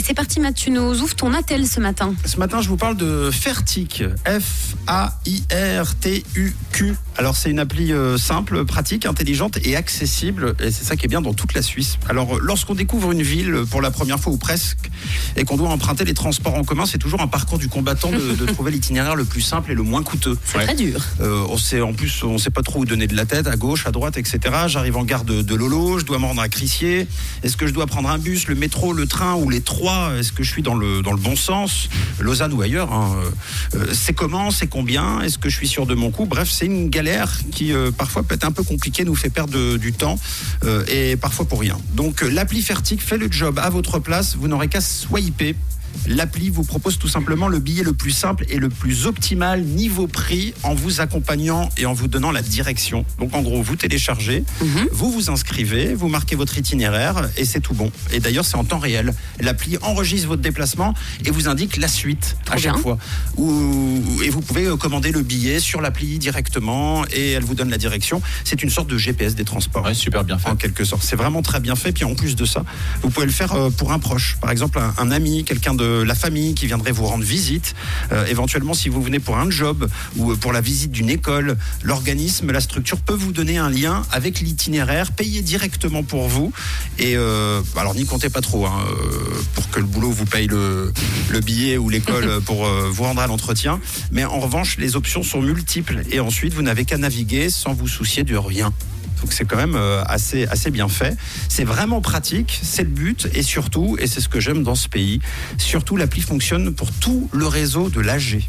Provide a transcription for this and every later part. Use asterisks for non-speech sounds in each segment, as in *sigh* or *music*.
Et c'est parti, Matt, tu nous ouvres ton attel ce matin. Ce matin, je vous parle de Fertic. F-A-I-R-T-U-Q. Alors, c'est une appli euh, simple, pratique, intelligente et accessible. Et c'est ça qui est bien dans toute la Suisse. Alors, euh, lorsqu'on découvre une ville pour la première fois ou presque, et qu'on doit emprunter les transports en commun, c'est toujours un parcours du combattant de, de *laughs* trouver l'itinéraire le plus simple et le moins coûteux. C'est très dur. Euh, on sait en plus, on sait pas trop où donner de la tête, à gauche, à droite, etc. J'arrive en gare de, de Lolo, je dois me rendre à Crissier. Est-ce que je dois prendre un bus, le métro, le train ou les trois Est-ce que je suis dans le dans le bon sens, Lausanne ou ailleurs hein Euh, C'est comment, c'est combien? Est-ce que je suis sûr de mon coup Bref, c'est une galère qui euh, parfois peut être un peu compliquée, nous fait perdre du temps euh, et parfois pour rien. Donc euh, l'appli Fertic fait le job à votre place. Vous n'aurez qu'à swiper. L'appli vous propose tout simplement le billet le plus simple et le plus optimal niveau prix en vous accompagnant et en vous donnant la direction. Donc en gros, vous téléchargez, vous vous inscrivez, vous marquez votre itinéraire et c'est tout bon. Et d'ailleurs, c'est en temps réel. L'appli enregistre votre déplacement et vous indique la suite à chaque bien. fois. Ou- et vous pouvez euh, commander le billet sur l'appli directement et elle vous donne la direction. C'est une sorte de GPS des transports Ouais, super bien fait. en quelque sorte. C'est vraiment très bien fait. Puis en plus de ça, vous pouvez le faire euh, pour un proche. Par exemple, un, un ami, quelqu'un de la famille qui viendrait vous rendre visite. Euh, éventuellement, si vous venez pour un job ou euh, pour la visite d'une école, l'organisme, la structure peut vous donner un lien avec l'itinéraire payé directement pour vous. Et euh, alors, n'y comptez pas trop hein, pour que le boulot vous paye le, le billet ou l'école *laughs* pour euh, vous rendre à l'entretien. Mais en revanche, les options sont multiples. Et ensuite, vous n'avez qu'à naviguer sans vous soucier de rien. Donc c'est quand même euh, assez, assez bien fait. C'est vraiment pratique, c'est le but. Et surtout, et c'est ce que j'aime dans ce pays, surtout l'appli fonctionne pour tout le réseau de l'AG.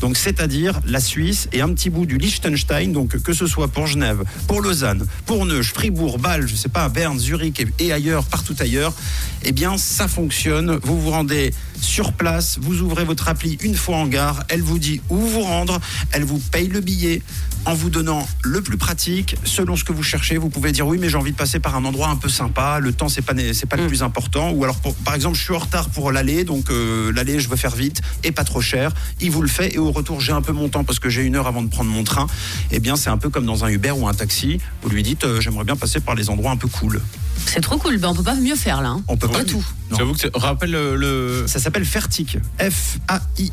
Donc c'est-à-dire la Suisse et un petit bout du Liechtenstein, donc que ce soit pour Genève, pour Lausanne, pour Neuch, Fribourg, Bâle, je sais pas, Berne, Zurich et, et ailleurs, partout ailleurs, eh bien ça fonctionne. Vous vous rendez sur place, vous ouvrez votre appli une fois en gare, elle vous dit où vous rendre, elle vous paye le billet en vous donnant le plus pratique selon ce que vous cherchez. Vous pouvez dire oui, mais j'ai envie de passer par un endroit un peu sympa. Le temps c'est pas c'est pas le plus important. Ou alors pour- par exemple, je suis en retard pour l'aller, donc euh, l'aller je veux faire vite et pas trop cher. Il vous le fait et au retour j'ai un peu mon temps parce que j'ai une heure avant de prendre mon train. Eh bien c'est un peu comme dans un Uber ou un taxi. Vous lui dites euh, j'aimerais bien passer par les endroits un peu cool. C'est trop cool. Ben, on peut pas mieux faire là. hein. On peut pas tout. J'avoue que c'est- rappelle le, le- Ça s'appelle Fertic,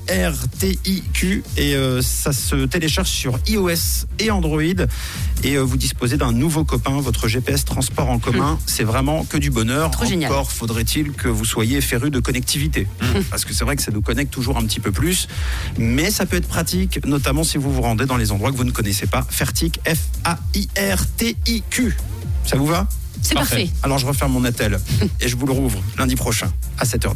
F-A-I-R-T-I-Q, et euh, ça se télécharge sur iOS et Android. Et euh, vous disposez d'un nouveau copain, votre GPS transport en commun. C'est vraiment que du bonheur. Trop génial. Encore faudrait-il que vous soyez féru de connectivité, *laughs* parce que c'est vrai que ça nous connecte toujours un petit peu plus. Mais ça peut être pratique, notamment si vous vous rendez dans les endroits que vous ne connaissez pas. Fertic, F-A-I-R-T-I-Q. Ça vous va? C'est Parfait. parfait. Alors je referme mon attel et je vous le rouvre lundi prochain à 7h10.